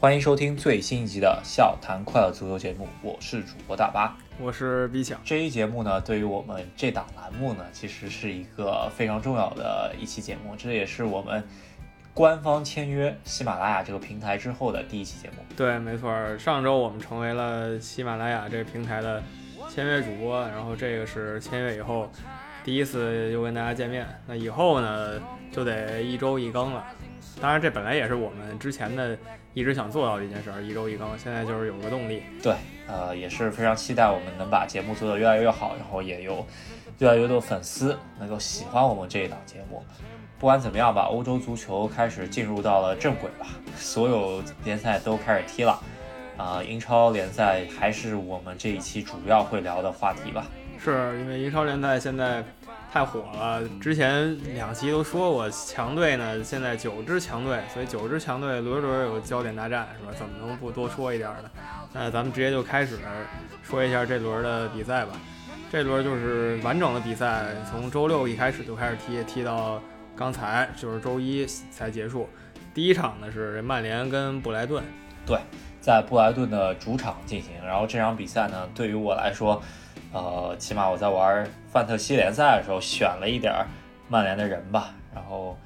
欢迎收听最新一集的笑谈快乐足球节目，我是主播大巴，我是 B 强。这一节目呢，对于我们这档栏目呢，其实是一个非常重要的一期节目，这也是我们官方签约喜马拉雅这个平台之后的第一期节目。对，没错，上周我们成为了喜马拉雅这个平台的签约主播，然后这个是签约以后第一次又跟大家见面。那以后呢，就得一周一更了。当然，这本来也是我们之前的。一直想做到的一件事，一周一更，现在就是有个动力。对，呃，也是非常期待我们能把节目做得越来越好，然后也有越来越多粉丝能够喜欢我们这一档节目。不管怎么样吧，欧洲足球开始进入到了正轨吧，所有联赛都开始踢了。啊，英超联赛还是我们这一期主要会聊的话题吧。是因为英超联赛现在。太火了！之前两期都说过，强队呢，现在九支强队，所以九支强队轮轮有焦点大战，是吧？怎么能不多说一点呢？那咱们直接就开始说一下这轮的比赛吧。这轮就是完整的比赛，从周六一开始就开始踢，踢到刚才就是周一才结束。第一场呢是曼联跟布莱顿，对，在布莱顿的主场进行。然后这场比赛呢，对于我来说。呃，起码我在玩范特西联赛的时候选了一点曼联的人吧。然后，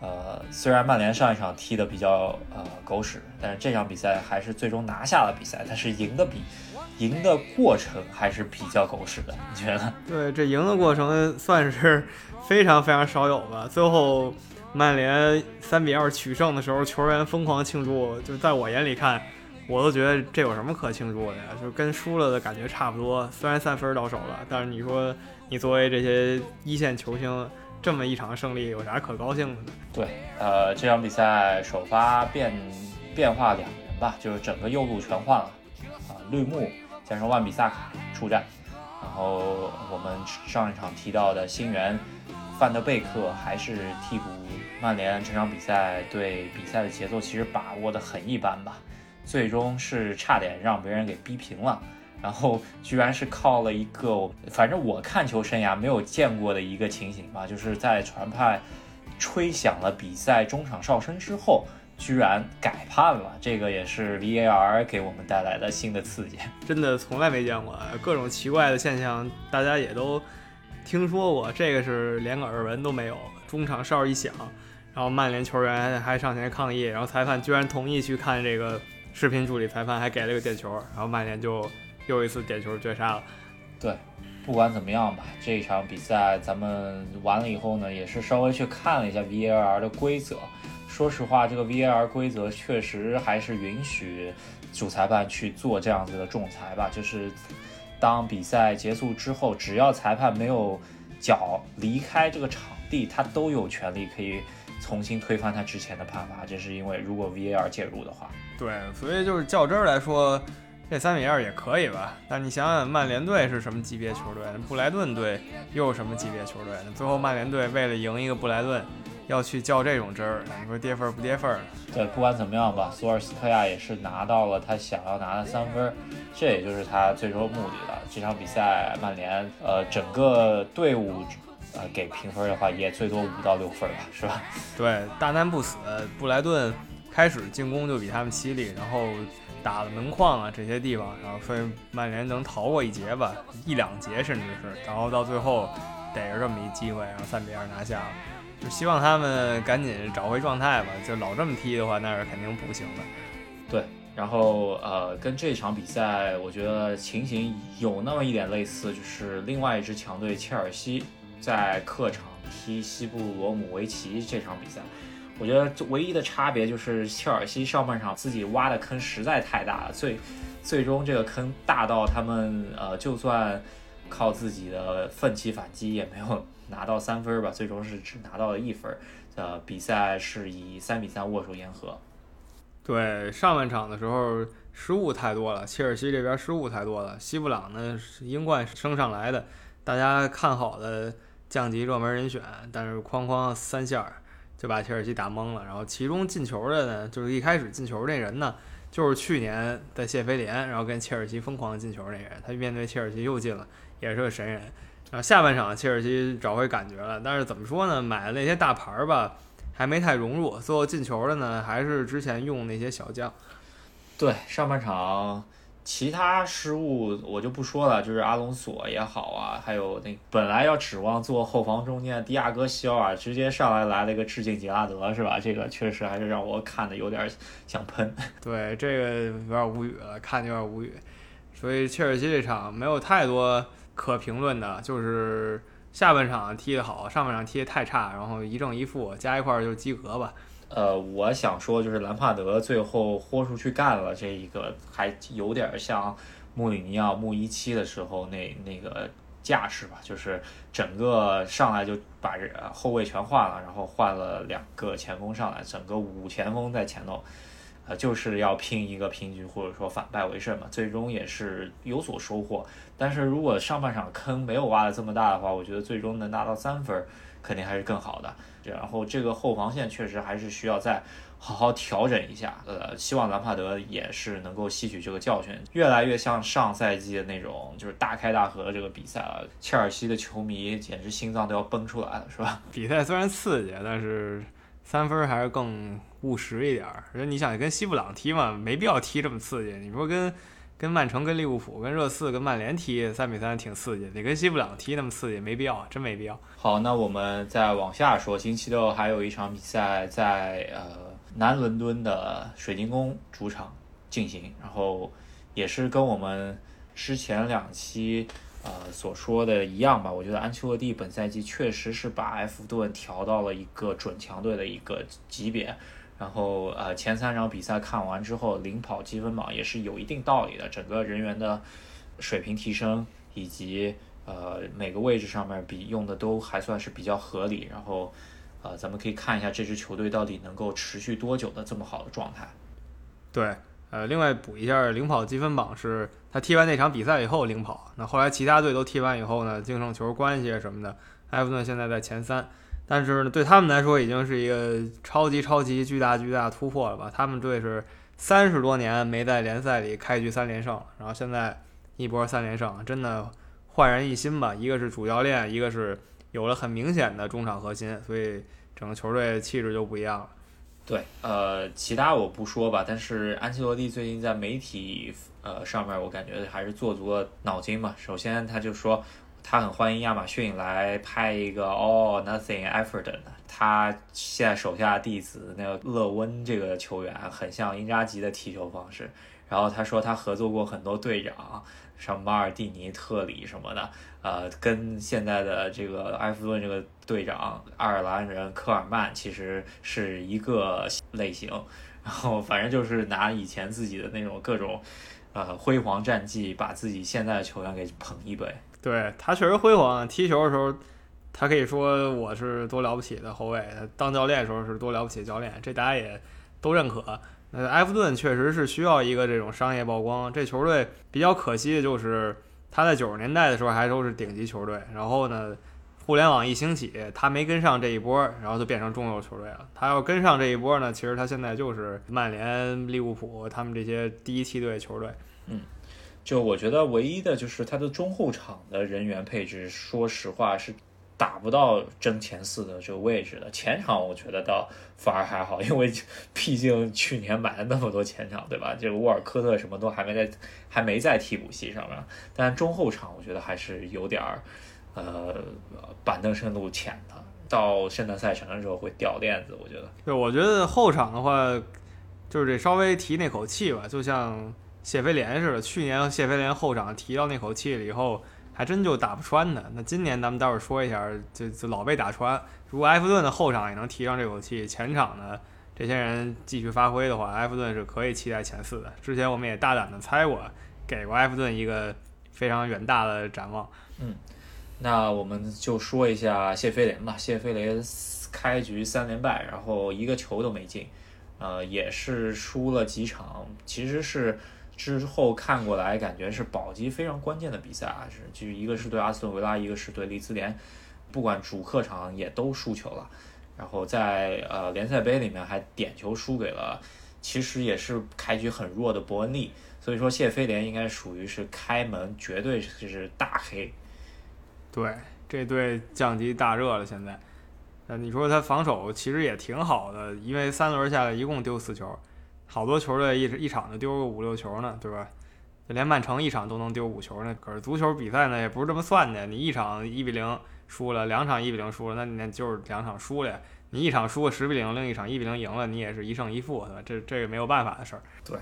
呃，虽然曼联上一场踢的比较呃狗屎，但是这场比赛还是最终拿下了比赛。但是赢的比赢的过程还是比较狗屎的，你觉得？对，这赢的过程算是非常非常少有吧。最后曼联三比二取胜的时候，球员疯狂庆祝，就在我眼里看。我都觉得这有什么可庆祝的呀？就跟输了的感觉差不多。虽然三分到手了，但是你说你作为这些一线球星，这么一场胜利有啥可高兴的呢？对，呃，这场比赛首发变变化两人吧，就是整个右路全换了，啊，绿幕加上万比萨卡出战，然后我们上一场提到的新援范德贝克还是替补。曼联这场比赛对比赛的节奏其实把握的很一般吧。最终是差点让别人给逼平了，然后居然是靠了一个，反正我看球生涯没有见过的一个情形吧，就是在传派吹响了比赛中场哨声之后，居然改判了，这个也是 VAR 给我们带来的新的刺激，真的从来没见过，各种奇怪的现象大家也都听说过，这个是连个耳闻都没有，中场哨一响，然后曼联球员还上前抗议，然后裁判居然同意去看这个。视频助理裁判还给了个点球，然后曼联就又一次点球绝杀了。对，不管怎么样吧，这场比赛咱们完了以后呢，也是稍微去看了一下 VAR 的规则。说实话，这个 VAR 规则确实还是允许主裁判去做这样子的仲裁吧。就是当比赛结束之后，只要裁判没有脚离开这个场地，他都有权利可以重新推翻他之前的判罚。这是因为如果 VAR 介入的话。对，所以就是较真儿来说，这三比二也可以吧。但你想想，曼联队是什么级别球队？布莱顿队又是什么级别球队？最后曼联队为了赢一个布莱顿，要去较这种真儿，你说跌分不跌分？对，不管怎么样吧，索尔斯克亚也是拿到了他想要拿的三分，这也就是他最终目的了。这场比赛，曼联呃整个队伍呃给评分的话，也最多五到六分吧，是吧？对，大难不死，布莱顿。开始进攻就比他们犀利，然后打了门框啊这些地方，然后所以曼联能逃过一劫吧，一两节甚至是，然后到最后逮着这么一机会，然后三比二拿下了，就希望他们赶紧找回状态吧，就老这么踢的话那是肯定不行的。对，然后呃跟这场比赛我觉得情形有那么一点类似，就是另外一支强队切尔西在客场踢西布罗姆维奇这场比赛。我觉得唯一的差别就是切尔西上半场自己挖的坑实在太大了，最最终这个坑大到他们呃就算靠自己的奋起反击也没有拿到三分吧，最终是只拿到了一分，呃比赛是以三比三握手言和。对上半场的时候失误太多了，切尔西这边失误太多了，西布朗呢英冠升上来的，大家看好的降级热门人选，但是哐哐三下。就把切尔西打懵了，然后其中进球的呢，就是一开始进球那人呢，就是去年的谢菲联，然后跟切尔西疯狂进球那人，他面对切尔西又进了，也是个神人。然后下半场切尔西找回感觉了，但是怎么说呢，买的那些大牌吧，还没太融入，最后进球的呢，还是之前用那些小将。对，上半场其他失误我就不说了，就是阿隆索也好啊，还有那本来要指望做后防中间的迪亚哥西奥尔，直接上来来了一个致敬杰拉德，是吧？这个确实还是让我看的有点想喷。对，这个有点无语了，看有点无语。所以切尔西这场没有太多可评论的，就是下半场踢得好，上半场踢得太差，然后一正一负加一块儿就及格吧。呃，我想说就是兰帕德最后豁出去干了，这一个还有点像穆里尼奥穆一期的时候那那个架势吧，就是整个上来就把人后卫全换了，然后换了两个前锋上来，整个五前锋在前头，呃，就是要拼一个平局或者说反败为胜嘛，最终也是有所收获。但是如果上半场坑没有挖的这么大的话，我觉得最终能拿到三分肯定还是更好的。然后这个后防线确实还是需要再好好调整一下，呃，希望兰帕德也是能够吸取这个教训，越来越像上赛季的那种就是大开大合的这个比赛了。切尔西的球迷简直心脏都要崩出来了，是吧？比赛虽然刺激，但是三分还是更务实一点儿。而且你想跟西布朗踢嘛，没必要踢这么刺激。你说跟。跟曼城、跟利物浦、跟热刺、跟曼联踢三比三挺刺激，得跟西布朗踢那么刺激，没必要，真没必要。好，那我们再往下说，星期六还有一场比赛在呃南伦敦的水晶宫主场进行，然后也是跟我们之前两期呃所说的一样吧。我觉得安切洛蒂本赛季确实是把埃弗顿调到了一个准强队的一个级别。然后呃，前三场比赛看完之后，领跑积分榜也是有一定道理的。整个人员的水平提升，以及呃每个位置上面比用的都还算是比较合理。然后呃，咱们可以看一下这支球队到底能够持续多久的这么好的状态。对，呃，另外补一下，领跑积分榜是他踢完那场比赛以后领跑。那后来其他队都踢完以后呢，净胜球关系什么的，埃弗顿现在在前三。但是呢，对他们来说已经是一个超级超级巨大巨大突破了吧？他们队是三十多年没在联赛里开局三连胜，然后现在一波三连胜，真的焕然一新吧？一个是主教练，一个是有了很明显的中场核心，所以整个球队气质就不一样了。对，呃，其他我不说吧，但是安切洛蒂最近在媒体呃上面，我感觉还是做足了脑筋嘛。首先他就说。他很欢迎亚马逊来拍一个 All Nothing Effort 的。他现在手下弟子那个勒温这个球员很像英扎吉的踢球方式。然后他说他合作过很多队长，像马尔蒂尼、特里什么的，呃，跟现在的这个埃弗顿这个队长爱尔兰人科尔曼其实是一个类型。然后反正就是拿以前自己的那种各种呃辉煌战绩，把自己现在的球员给捧一杯。对他确实辉煌，踢球的时候，他可以说我是多了不起的后卫；当教练的时候是多了不起的教练，这大家也都认可。那埃弗顿确实是需要一个这种商业曝光。这球队比较可惜的就是，他在九十年代的时候还都是顶级球队，然后呢，互联网一兴起，他没跟上这一波，然后就变成中游球队了。他要跟上这一波呢，其实他现在就是曼联、利物浦他们这些第一梯队球队。嗯。就我觉得唯一的就是他的中后场的人员配置，说实话是打不到争前四的这个位置的。前场我觉得倒反而还好，因为 毕竟去年买了那么多前场，对吧？这个沃尔科特什么都还没在，还没在替补席上面。但中后场我觉得还是有点儿，呃，板凳深度浅的。到圣诞赛程的时候会掉链子，我觉得。对，我觉得后场的话，就是这稍微提那口气吧，就像。谢菲联似的，去年谢菲联后场提到那口气了以后，还真就打不穿的。那今年咱们待会儿说一下，就就老被打穿。如果埃弗顿的后场也能提上这口气，前场呢这些人继续发挥的话，埃弗顿是可以期待前四的。之前我们也大胆的猜过，给过埃弗顿一个非常远大的展望。嗯，那我们就说一下谢菲联吧。谢菲联开局三连败，然后一个球都没进，呃，也是输了几场，其实是。之后看过来，感觉是保级非常关键的比赛啊，是就一个是对阿斯顿维拉，一个是对利兹联，不管主客场也都输球了。然后在呃联赛杯里面还点球输给了，其实也是开局很弱的伯恩利。所以说谢菲联应该属于是开门绝对是大黑。对，这队降级大热了现在。那你说他防守其实也挺好的，因为三轮下来一共丢四球。好多球队一一场就丢个五六球呢，对吧？就连曼城一场都能丢五球呢。可是足球比赛呢也不是这么算的，你一场一比零输了，两场一比零输了，那那就是两场输了。你一场输个十比零，另一场一比零赢了，你也是一胜一负，对吧？这这个没有办法的事儿。对，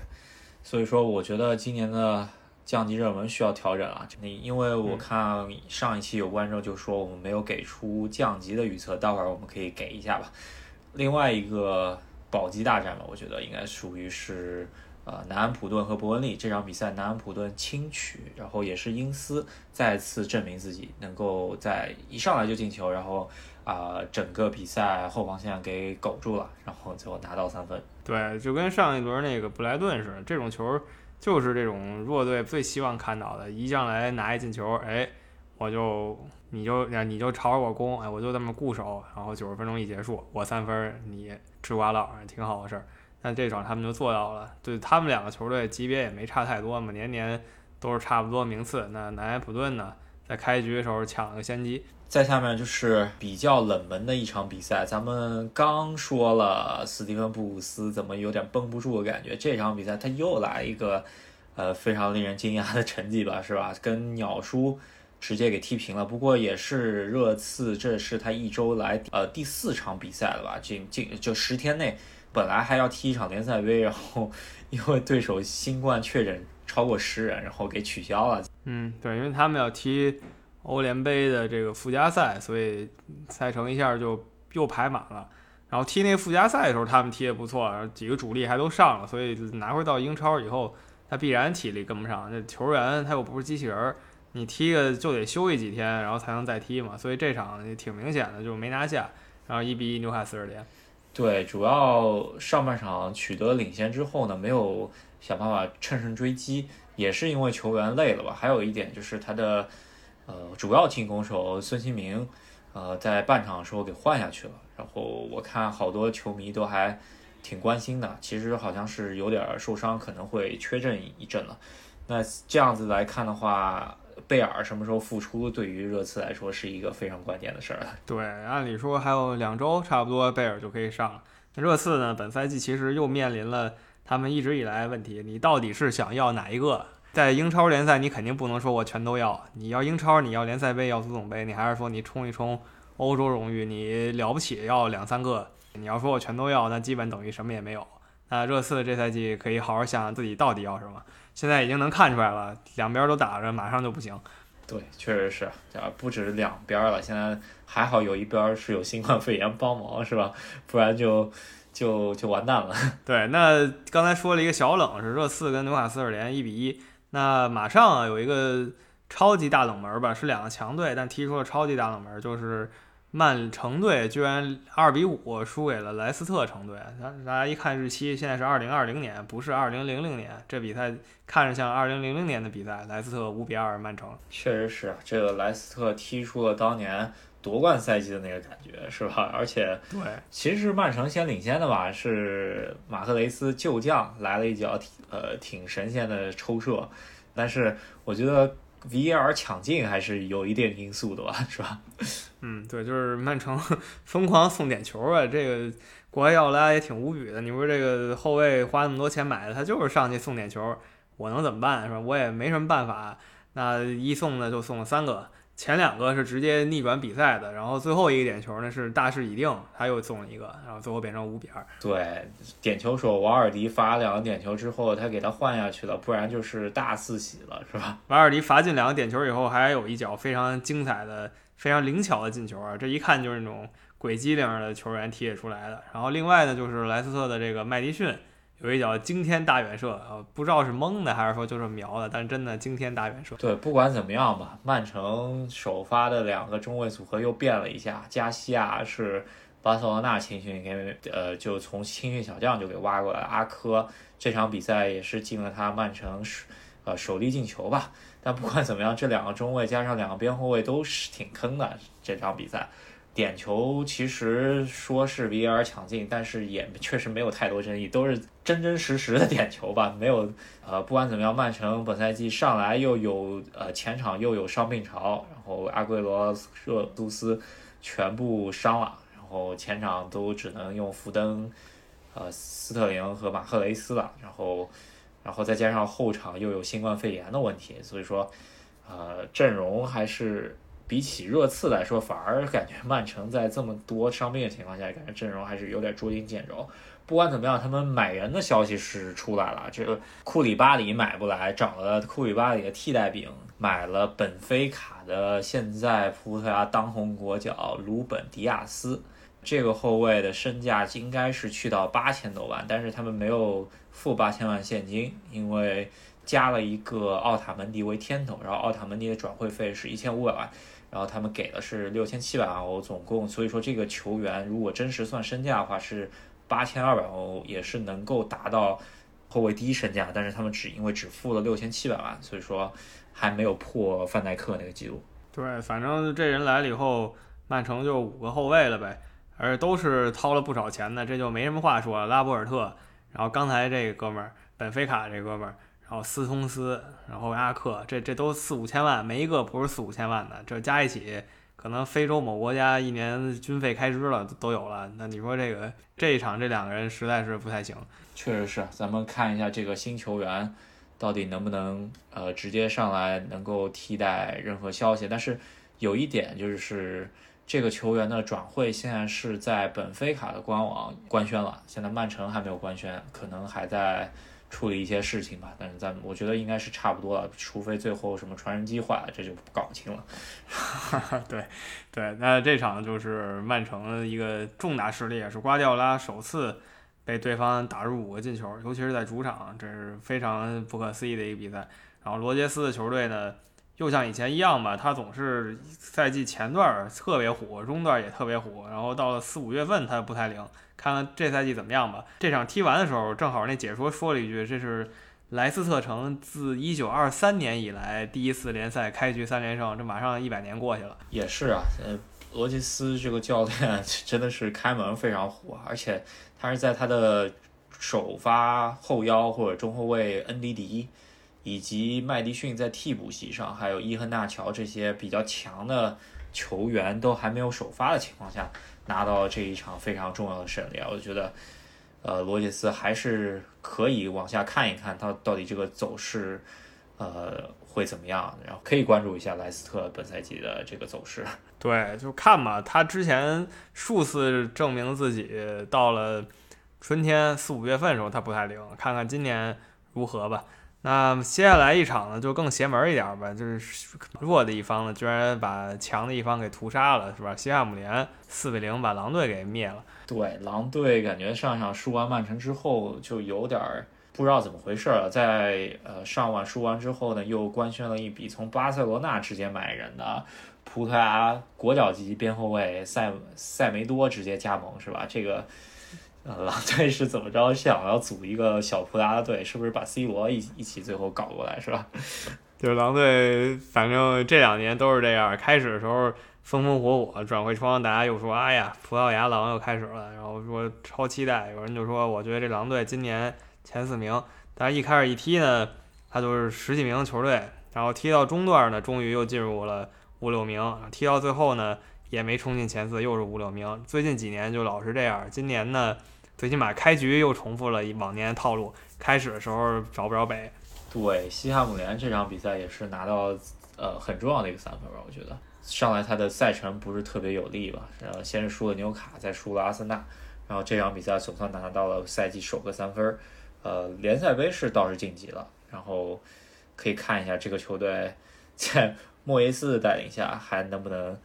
所以说我觉得今年的降级热门需要调整啊。你因为我看上一期有观众就说我们没有给出降级的预测，待会儿我们可以给一下吧。另外一个保级大战吧，我觉得应该属于是。呃，南安普顿和伯恩利这场比赛，南安普顿轻取，然后也是因斯再次证明自己能够在一上来就进球，然后啊，整个比赛后防线给苟住了，然后最后拿到三分。对，就跟上一轮那个布莱顿似的，这种球就是这种弱队最希望看到的，一上来拿一进球，哎，我就你就你就朝着我攻，哎，我就这么固守，然后九十分钟一结束，我三分，你吃瓜佬，挺好的事儿。但这场他们就做到了，对他们两个球队级别也没差太多嘛，年年都是差不多名次。那南安普顿呢，在开局的时候抢了个先机。再下面就是比较冷门的一场比赛，咱们刚说了斯蒂芬布鲁斯怎么有点绷不住的感觉，这场比赛他又来一个呃非常令人惊讶的成绩吧，是吧？跟鸟叔直接给踢平了。不过也是热刺，这是他一周来呃第四场比赛了吧？近近就十天内。本来还要踢一场联赛杯，然后因为对手新冠确诊超过十人，然后给取消了。嗯，对，因为他们要踢欧联杯的这个附加赛，所以赛程一下就又排满了。然后踢那附加赛的时候，他们踢得不错，几个主力还都上了，所以拿回到英超以后，他必然体力跟不上。那球员他又不是机器人，你踢个就得休息几天，然后才能再踢嘛。所以这场挺明显的，就没拿下，然后一比一纽卡斯尔联。对，主要上半场取得领先之后呢，没有想办法乘胜追击，也是因为球员累了吧。还有一点就是他的呃主要进攻手孙兴民，呃在半场的时候给换下去了。然后我看好多球迷都还挺关心的，其实好像是有点受伤，可能会缺阵一阵了。那这样子来看的话。贝尔什么时候复出，对于热刺来说是一个非常关键的事儿了。对，按理说还有两周，差不多贝尔就可以上了。那热刺呢，本赛季其实又面临了他们一直以来问题：你到底是想要哪一个？在英超联赛，你肯定不能说我全都要。你要英超，你要联赛杯，要足总杯，你还是说你冲一冲欧洲荣誉，你了不起要两三个。你要说我全都要，那基本等于什么也没有。那热刺这赛季可以好好想想自己到底要什么。现在已经能看出来了，两边都打着，马上就不行。对，确实是，啊，不止两边了。现在还好有一边是有新冠肺炎帮忙，是吧？不然就就就完蛋了。对，那刚才说了一个小冷，是热刺跟纽卡斯尔联一比一。那马上啊有一个超级大冷门吧，是两个强队，但踢出了超级大冷门，就是。曼城队居然二比五输给了莱斯特城队，大家一看日期，现在是二零二零年，不是二零零零年。这比赛看着像二零零零年的比赛，莱斯特五比二曼城。确实是，这个莱斯特踢出了当年夺冠赛季的那个感觉，是吧？而且，对，其实是曼城先领先的吧？是马克雷斯旧将来了一脚，呃，挺神仙的抽射，但是我觉得。V. R. 抢镜还是有一定因素的吧，是吧？嗯，对，就是曼城 疯狂送点球啊，这个国外要来也挺无语的。你说这个后卫花那么多钱买的，他就是上去送点球，我能怎么办？是吧？我也没什么办法。那一送呢，就送了三个。前两个是直接逆转比赛的，然后最后一个点球呢是大势已定，他又送了一个，然后最后变成五比二。对，点球手瓦尔迪罚两个点球之后，他给他换下去了，不然就是大四喜了，是吧？瓦尔迪罚进两个点球以后，还有一脚非常精彩的、非常灵巧的进球啊！这一看就是那种鬼机灵的球员踢出来的。然后另外呢，就是莱斯特的这个麦迪逊。有一脚惊天大远射，不知道是蒙的还是说就是瞄的，但真的惊天大远射。对，不管怎么样吧，曼城首发的两个中卫组合又变了一下，加西亚是巴塞罗那青训给呃，就从青训小将就给挖过来，阿科这场比赛也是进了他曼城首呃首粒进球吧。但不管怎么样，这两个中卫加上两个边后卫都是挺坑的这场比赛。点球其实说是 VAR 抢进，但是也确实没有太多争议，都是真真实实的点球吧。没有，呃，不管怎么样，曼城本赛季上来又有呃前场又有伤病潮，然后阿圭罗、热杜斯全部伤了，然后前场都只能用福登呃斯特林和马赫雷斯了，然后然后再加上后场又有新冠肺炎的问题，所以说呃阵容还是比起热刺来说，反而感觉曼城在这么多伤病的情况下，感觉阵容还是有点捉襟见肘。不管怎么样，他们买人的消息是出来了。这个库里巴里买不来，找了库里巴里的替代品，买了本菲卡的现在葡萄牙当红国脚鲁本迪亚斯。这个后卫的身价应该是去到八千多万，但是他们没有付八千万现金，因为加了一个奥塔门迪为天头，然后奥塔门迪的转会费是一千五百万，然后他们给的是六千七百万欧，总共，所以说这个球员如果真实算身价的话是。八千二百欧也是能够达到后卫第一身价，但是他们只因为只付了六千七百万，所以说还没有破范戴克那个记录。对，反正这人来了以后，曼城就五个后卫了呗，而都是掏了不少钱的，这就没什么话说了。拉波尔特，然后刚才这个哥们儿本菲卡这哥们儿，然后斯通斯，然后阿克，这这都四五千万，没一个不是四五千万的，这加一起。可能非洲某国家一年军费开支了都有了，那你说这个这一场这两个人实在是不太行。确实是，咱们看一下这个新球员到底能不能呃直接上来能够替代任何消息。但是有一点就是这个球员的转会现在是在本菲卡的官网官宣了，现在曼城还没有官宣，可能还在。处理一些事情吧，但是咱我觉得应该是差不多了，除非最后什么传人机坏了，这就搞清了。对，对，那这场就是曼城的一个重大失利，也是瓜迪奥拉首次被对方打入五个进球，尤其是在主场，这是非常不可思议的一个比赛。然后罗杰斯的球队呢？又像以前一样吧，他总是赛季前段特别火，中段也特别火，然后到了四五月份他不太灵。看看这赛季怎么样吧。这场踢完的时候，正好那解说说了一句：“这是莱斯特城自一九二三年以来第一次联赛开局三连胜，这马上一百年过去了。”也是啊，呃，罗杰斯这个教练 真的是开门非常火，而且他是在他的首发后腰或者中后卫恩迪迪。以及麦迪逊在替补席上，还有伊亨纳乔这些比较强的球员都还没有首发的情况下，拿到这一场非常重要的胜利啊！我觉得，呃，罗杰斯还是可以往下看一看，他到底这个走势，呃，会怎么样？然后可以关注一下莱斯特本赛季的这个走势。对，就看吧，他之前数次证明自己，到了春天四五月份的时候他不太灵，看看今年如何吧。那接下来一场呢，就更邪门一点吧，就是弱的一方呢，居然把强的一方给屠杀了，是吧？西汉姆联四比零把狼队给灭了。对，狼队感觉上场输完曼城之后，就有点不知道怎么回事了。在呃上晚输完之后呢，又官宣了一笔从巴塞罗那直接买人的葡萄牙国脚级边后卫塞塞梅多直接加盟，是吧？这个。狼队是怎么着想要组一个小葡萄牙队？是不是把 C 罗一一起最后搞过来是吧？就是狼队，反正这两年都是这样。开始的时候风风火火，转会窗大家又说：“哎呀，葡萄牙狼又开始了。”然后说超期待，有人就说：“我觉得这狼队今年前四名。”但是一开始一踢呢，他就是十几名球队，然后踢到中段呢，终于又进入了五六名。踢到最后呢，也没冲进前四，又是五六名。最近几年就老是这样。今年呢？最起码开局又重复了往年套路，开始的时候找不着北。对，西汉姆联这场比赛也是拿到呃很重要的一个三分吧，我觉得上来他的赛程不是特别有利吧，然后先是输了纽卡，再输了阿森纳，然后这场比赛总算拿到了赛季首个三分，呃，联赛杯是倒是晋级了，然后可以看一下这个球队在莫耶斯的带领下还能不能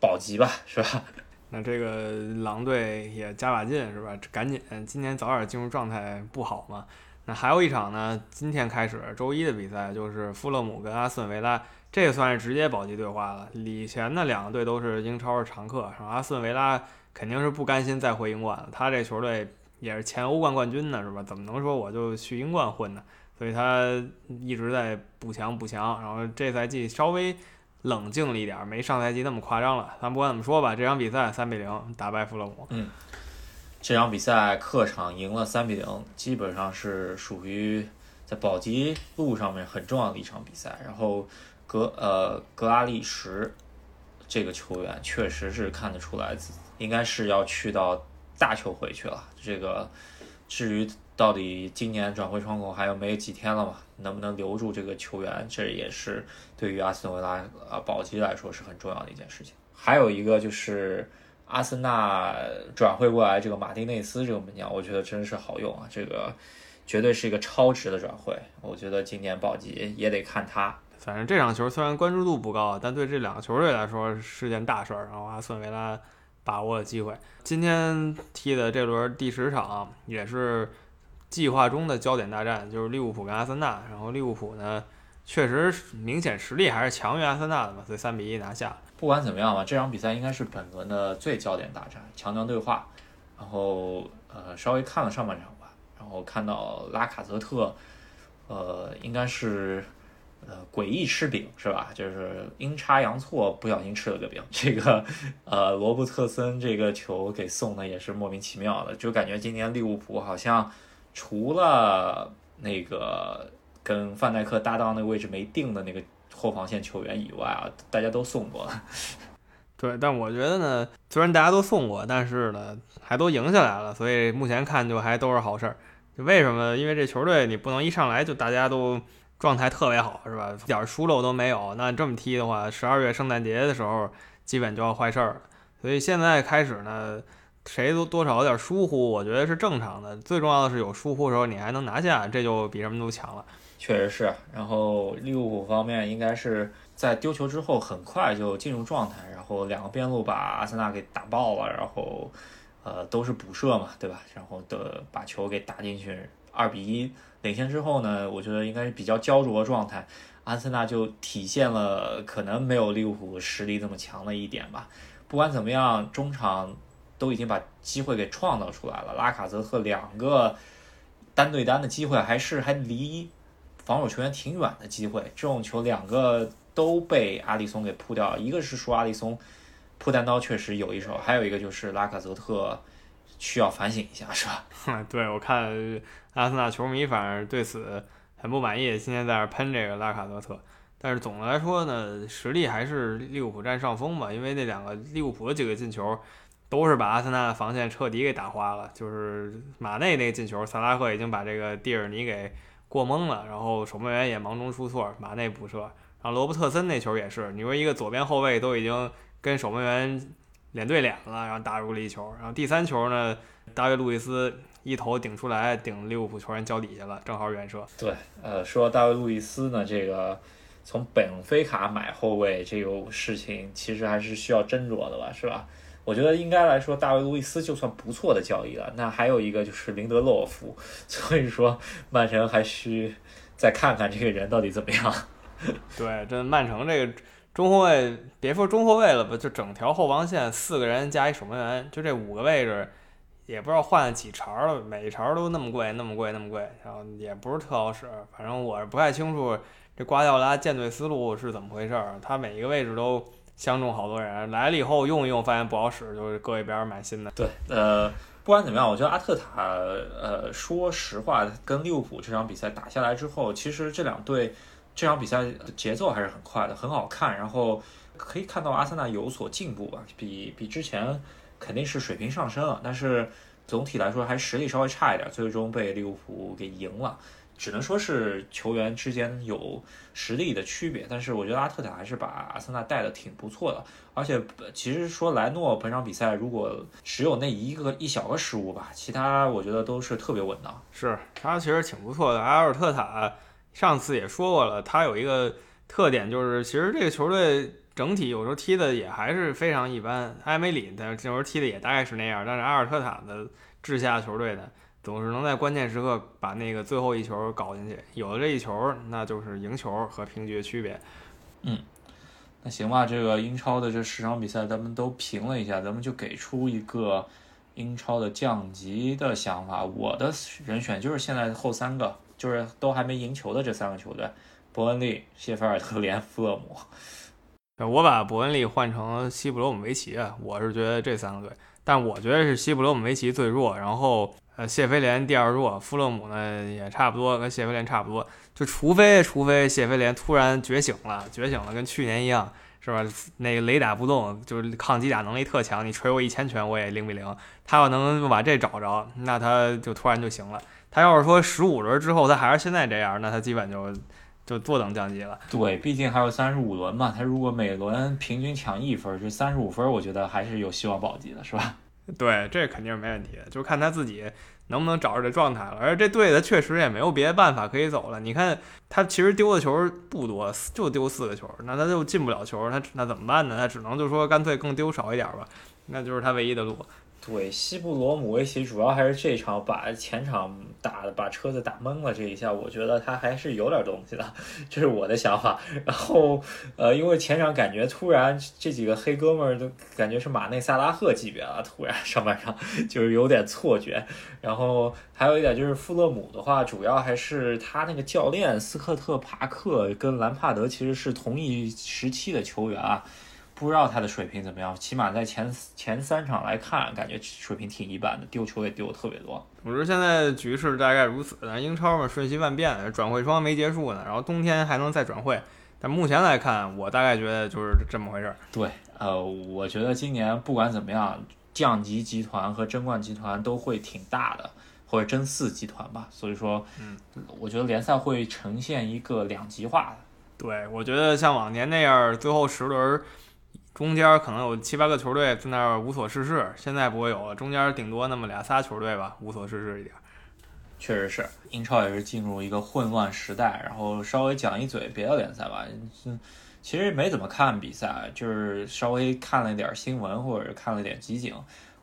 保级吧，是吧？那这个狼队也加把劲是吧？赶紧今天早点进入状态不好吗？那还有一场呢，今天开始周一的比赛就是富勒姆跟阿斯顿维拉，这个算是直接保级对话了。以前的两个队都是英超的常客，阿斯顿维拉肯定是不甘心再回英冠了。他这球队也是前欧冠冠军呢，是吧？怎么能说我就去英冠混呢？所以他一直在补强补强，然后这赛季稍微。冷静了一点，没上赛季那么夸张了。咱不管怎么说吧，这场比赛三比零打败富勒姆。嗯，这场比赛客场赢了三比零，基本上是属于在保级路上面很重要的一场比赛。然后格呃格拉利什这个球员确实是看得出来，应该是要去到大球回去了。这个至于到底今年转会窗口还有没有几天了嘛，能不能留住这个球员，这也是对于阿斯顿维拉啊保级来说是很重要的一件事情。还有一个就是阿森纳转会过来这个马丁内斯这个门将，我觉得真是好用啊，这个绝对是一个超值的转会。我觉得今年保级也得看他。反正这场球虽然关注度不高，但对这两个球队来说是件大事儿。然后阿斯顿维拉把握了机会，今天踢的这轮第十场也是计划中的焦点大战，就是利物浦跟阿森纳。然后利物浦呢，确实明显实力还是强于阿森纳的嘛，所以三比一拿下。不管怎么样吧，这场比赛应该是本轮的最焦点大战，强强对话。然后呃，稍微看了上半场吧，然后看到拉卡泽特，呃，应该是。呃，诡异吃饼是吧？就是阴差阳错不小心吃了个饼。这个，呃，罗伯特森这个球给送的也是莫名其妙的，就感觉今年利物浦好像除了那个跟范戴克搭档那个位置没定的那个后防线球员以外啊，大家都送过了。对，但我觉得呢，虽然大家都送过，但是呢，还都赢下来了，所以目前看就还都是好事儿。就为什么？因为这球队你不能一上来就大家都。状态特别好，是吧？一点疏漏都没有。那这么踢的话，十二月圣诞节的时候，基本就要坏事儿了。所以现在开始呢，谁都多少有点疏忽，我觉得是正常的。最重要的是有疏忽的时候，你还能拿下，这就比什么都强了。确实是。然后利物浦方面应该是在丢球之后很快就进入状态，然后两个边路把阿森纳给打爆了，然后呃都是补射嘛，对吧？然后的把球给打进去，二比一。领先之后呢，我觉得应该是比较焦灼的状态，阿森纳就体现了可能没有利物浦实力这么强的一点吧。不管怎么样，中场都已经把机会给创造出来了，拉卡泽特两个单对单的机会还是还离防守球员挺远的机会，这种球两个都被阿里松给扑掉，一个是说阿里松扑单刀确实有一手，还有一个就是拉卡泽特。需要反省一下，是吧？对，我看阿森纳球迷反正对此很不满意，今天在那喷这个拉卡泽特。但是总的来说呢，实力还是利物浦占上风吧，因为那两个利物浦的几个进球都是把阿森纳的防线彻底给打花了。就是马内那个进球，萨拉赫已经把这个蒂尔尼给过懵了，然后守门员也忙中出错，马内补射。然后罗伯特森那球也是，你说一个左边后卫都已经跟守门员。脸对脸了，然后打入了一球。然后第三球呢，大卫·路易斯一头顶出来，顶利物浦球员脚底下了，正好远射。对，呃，说大卫·路易斯呢，这个从本菲卡买后卫这个事情，其实还是需要斟酌的吧，是吧？我觉得应该来说，大卫·路易斯就算不错的交易了。那还有一个就是林德洛夫，所以说曼城还需再看看这个人到底怎么样。对，这曼城这个。中后卫别说中后卫了吧，就整条后防线四个人加一守门员，就这五个位置，也不知道换了几茬了，每一茬都那么贵，那么贵，那么贵，然后也不是特好使。反正我是不太清楚这瓜迪奥拉建队思路是怎么回事儿。他每一个位置都相中好多人，来了以后用一用，发现不好使，就是搁一边买新的。对，呃，不管怎么样，我觉得阿特塔，呃，说实话，跟利物浦这场比赛打下来之后，其实这两队。这场比赛节奏还是很快的，很好看。然后可以看到阿森纳有所进步吧，比比之前肯定是水平上升了。但是总体来说还实力稍微差一点，最终被利物浦给赢了。只能说是球员之间有实力的区别。但是我觉得阿特塔还是把阿森纳带的挺不错的。而且其实说莱诺本场比赛如果只有那一个一小个失误吧，其他我觉得都是特别稳当。是他其实挺不错的，阿尔特塔。上次也说过了，他有一个特点，就是其实这个球队整体有时候踢的也还是非常一般。埃梅里的有时候踢的也大概是那样，但是阿尔特塔的治下球队呢，总是能在关键时刻把那个最后一球搞进去。有了这一球，那就是赢球和平局的区别。嗯，那行吧，这个英超的这十场比赛咱们都评了一下，咱们就给出一个英超的降级的想法。我的人选就是现在后三个。就是都还没赢球的这三个球队，伯恩利、谢菲尔德联、富勒姆。我把伯恩利换成西布罗姆维奇啊，我是觉得这三个队，但我觉得是西布罗姆维奇最弱，然后谢菲联第二弱，富勒姆呢也差不多，跟谢菲联差不多。就除非除非谢菲联突然觉醒了，觉醒了跟去年一样，是吧？那个雷打不动，就是抗击打能力特强，你捶我一千拳我也零比零。他要能把这找着，那他就突然就行了。他要是说十五轮之后他还是现在这样，那他基本就就坐等降级了。对，毕竟还有三十五轮嘛，他如果每轮平均抢一分，就三十五分，我觉得还是有希望保级的，是吧？对，这肯定是没问题的，就看他自己能不能找着这状态了。而这队他确实也没有别的办法可以走了。你看他其实丢的球不多，就丢四个球，那他就进不了球，他那怎么办呢？他只能就说干脆更丢少一点吧，那就是他唯一的路。对，西布罗姆维奇主要还是这场把前场打的把车子打懵了这一下，我觉得他还是有点东西的，这是我的想法。然后，呃，因为前场感觉突然这几个黑哥们儿都感觉是马内萨拉赫级别了，突然上半场 就是有点错觉。然后还有一点就是富勒姆的话，主要还是他那个教练斯科特帕克跟兰帕德其实是同一时期的球员啊。不知道他的水平怎么样，起码在前前三场来看，感觉水平挺一般的，丢球也丢的特别多。我说现在局势大概如此，但英超嘛瞬息万变，转会窗没结束呢，然后冬天还能再转会，但目前来看，我大概觉得就是这么回事儿。对，呃，我觉得今年不管怎么样，降级集团和争冠集团都会挺大的，或者争四集团吧。所以说，嗯，我觉得联赛会呈现一个两极化的。对，我觉得像往年那样，最后十轮。中间可能有七八个球队在那儿无所事事，现在不会有了。中间顶多那么俩仨球队吧，无所事事一点。确实是，英超也是进入一个混乱时代。然后稍微讲一嘴别的联赛吧，其实没怎么看比赛，就是稍微看了一点新闻或者看了点集锦。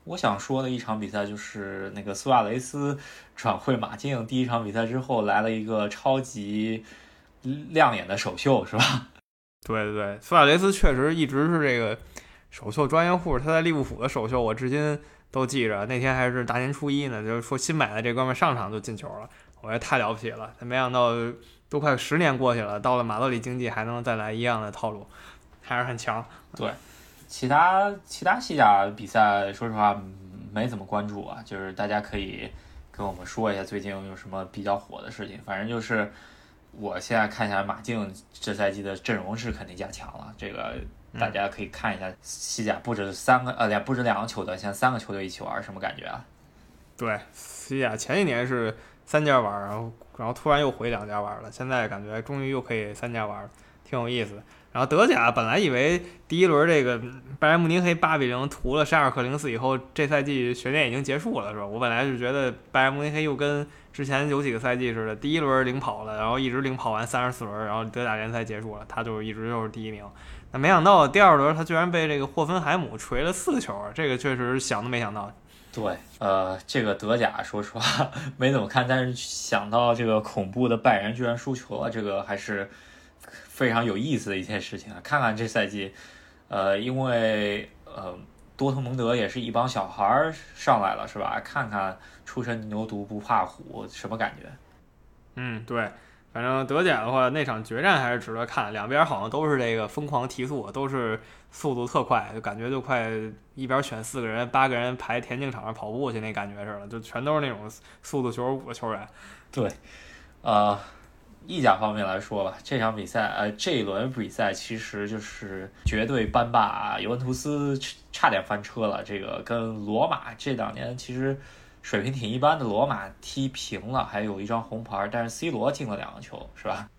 我想说的一场比赛就是那个苏亚雷斯转会马竞第一场比赛之后来了一个超级亮眼的首秀，是吧？对对对，苏亚雷斯确实一直是这个首秀专业户。他在利物浦的首秀，我至今都记着。那天还是大年初一呢，就是说新买的这哥们上场就进球了，我觉得太了不起了。没想到都快十年过去了，到了马德里竞技还能再来一样的套路，还是很强。对，其他其他西甲比赛，说实话没怎么关注啊。就是大家可以跟我们说一下最近有什么比较火的事情。反正就是。我现在看一下马竞这赛季的阵容是肯定加强了，这个大家可以看一下西甲不止三个呃两不止两个球队，现在三个球队一起玩什么感觉啊？对，西甲前几年是三家玩，然后然后突然又回两家玩了，现在感觉终于又可以三家玩，挺有意思。然后德甲本来以为第一轮这个拜仁慕尼黑八比零屠了沙尔克零四以后，这赛季悬念已经结束了，是吧？我本来是觉得拜仁慕尼黑又跟之前有几个赛季似的，第一轮领跑了，然后一直领跑完三十四轮，然后德甲联赛结束了，他就一直就是第一名。那没想到第二轮他居然被这个霍芬海姆锤了四个球，这个确实想都没想到。对，呃，这个德甲说实话 没怎么看，但是想到这个恐怖的拜仁居然输球了，这个还是。非常有意思的一件事情啊！看看这赛季，呃，因为呃，多特蒙德也是一帮小孩儿上来了，是吧？看看初生牛犊不怕虎，什么感觉？嗯，对，反正德甲的话，那场决战还是值得看。两边好像都是这个疯狂提速，都是速度特快，就感觉就快一边选四个人、八个人排田径场上跑步去那感觉似的，就全都是那种速度九十五的球员。对，呃。意甲方面来说吧，这场比赛，呃，这一轮比赛其实就是绝对班霸尤文图斯差点翻车了。这个跟罗马这两年其实水平挺一般的，罗马踢平了，还有一张红牌，但是 C 罗进了两个球，是吧？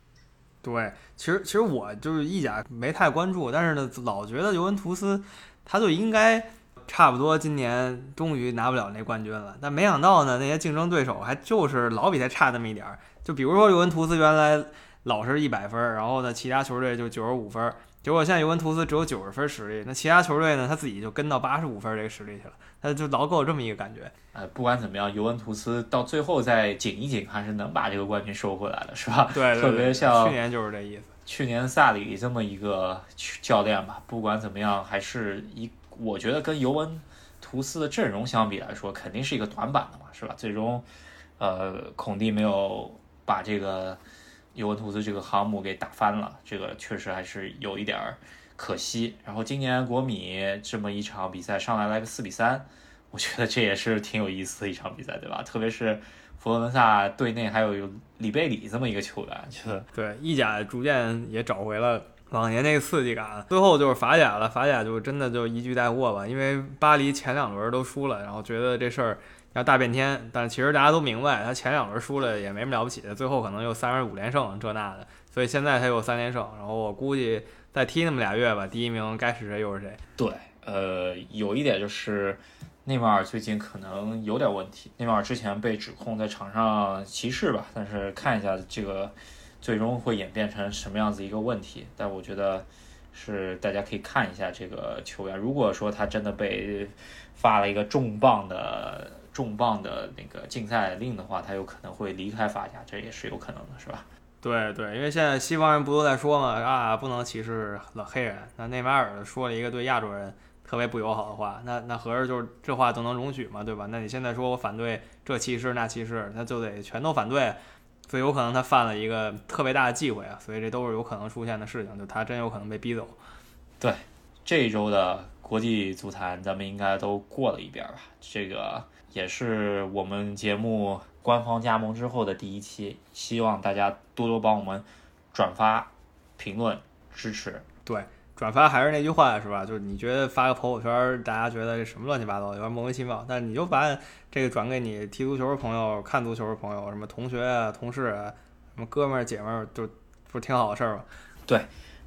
对，其实其实我就是意甲没太关注，但是呢，老觉得尤文图斯他就应该差不多今年终于拿不了那冠军了，但没想到呢，那些竞争对手还就是老比他差那么一点儿。就比如说尤文图斯原来老是一百分，然后呢，其他球队就九十五分，结果现在尤文图斯只有九十分实力，那其他球队呢，他自己就跟到八十五分这个实力去了，他就老给我这么一个感觉。呃，不管怎么样，尤文图斯到最后再紧一紧，还是能把这个冠军收回来的，是吧？对，特别像去年就是这意思。去年萨里这么一个教练吧，不管怎么样，还是一，我觉得跟尤文图斯的阵容相比来说，肯定是一个短板的嘛，是吧？最终，呃，孔蒂没有。把这个尤文图斯这个航母给打翻了，这个确实还是有一点儿可惜。然后今年国米这么一场比赛上来来个四比三，我觉得这也是挺有意思的一场比赛，对吧？特别是佛罗伦萨队内还有里贝里这么一个球员，觉得 对意甲逐渐也找回了往年那个刺激感。最后就是法甲了，法甲就真的就一句带过吧，因为巴黎前两轮都输了，然后觉得这事儿要大变天。但其实大家都明白，他前两轮输了也没什么了不起的，最后可能又三十五连胜这那的，所以现在他有三连胜。然后我估计再踢那么俩月吧，第一名该是谁又是谁。对，呃，有一点就是内马尔最近可能有点问题。内马尔之前被指控在场上歧视吧，但是看一下这个。最终会演变成什么样子一个问题？但我觉得是大家可以看一下这个球员。如果说他真的被发了一个重磅的重磅的那个禁赛令的话，他有可能会离开法甲，这也是有可能的，是吧？对对，因为现在西方人不都在说嘛，啊，不能歧视老黑人。那内马尔说了一个对亚洲人特别不友好的话，那那合着就是这话都能容许嘛？对吧？那你现在说我反对这歧视那歧视，那就得全都反对。所以有可能他犯了一个特别大的忌讳啊，所以这都是有可能出现的事情，就他真有可能被逼走。对，这一周的国际足坛咱们应该都过了一遍吧？这个也是我们节目官方加盟之后的第一期，希望大家多多帮我们转发、评论、支持。对。转发还是那句话是吧？就是你觉得发个朋友圈，大家觉得这什么乱七八糟，有点莫名其妙。但你就把这个转给你踢足球的朋友、看足球的朋友，什么同学啊、同事啊、什么哥们儿姐们儿，就不是挺好的事儿吗？对。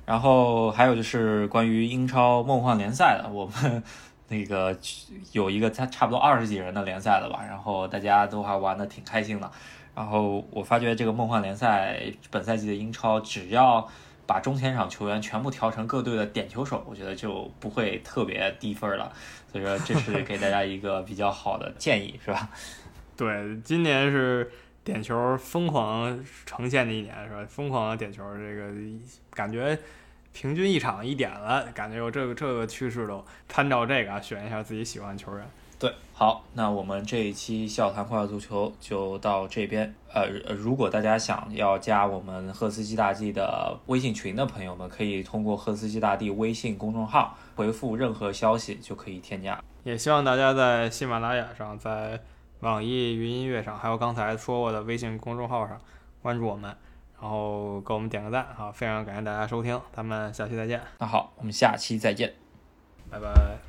然后还有就是关于英超梦幻联赛的，我们那个有一个差差不多二十几人的联赛了吧？然后大家都还玩的挺开心的。然后我发觉这个梦幻联赛本赛季的英超，只要把中前场球员全部调成各队的点球手，我觉得就不会特别低分了。所以说，这是给大家一个比较好的建议，是吧？对，今年是点球疯狂呈现的一年，是吧？疯狂的点球，这个感觉平均一场一点了，感觉有这个这个趋势都参照这个啊选一下自己喜欢的球员。对，好，那我们这一期笑谈快乐足球就到这边。呃，如果大家想要加我们赫斯基大帝的微信群的朋友们，可以通过赫斯基大帝微信公众号回复任何消息就可以添加。也希望大家在喜马拉雅上、在网易云音乐上，还有刚才说过的微信公众号上关注我们，然后给我们点个赞好！非常感谢大家收听，咱们下期再见。那好，我们下期再见，拜拜。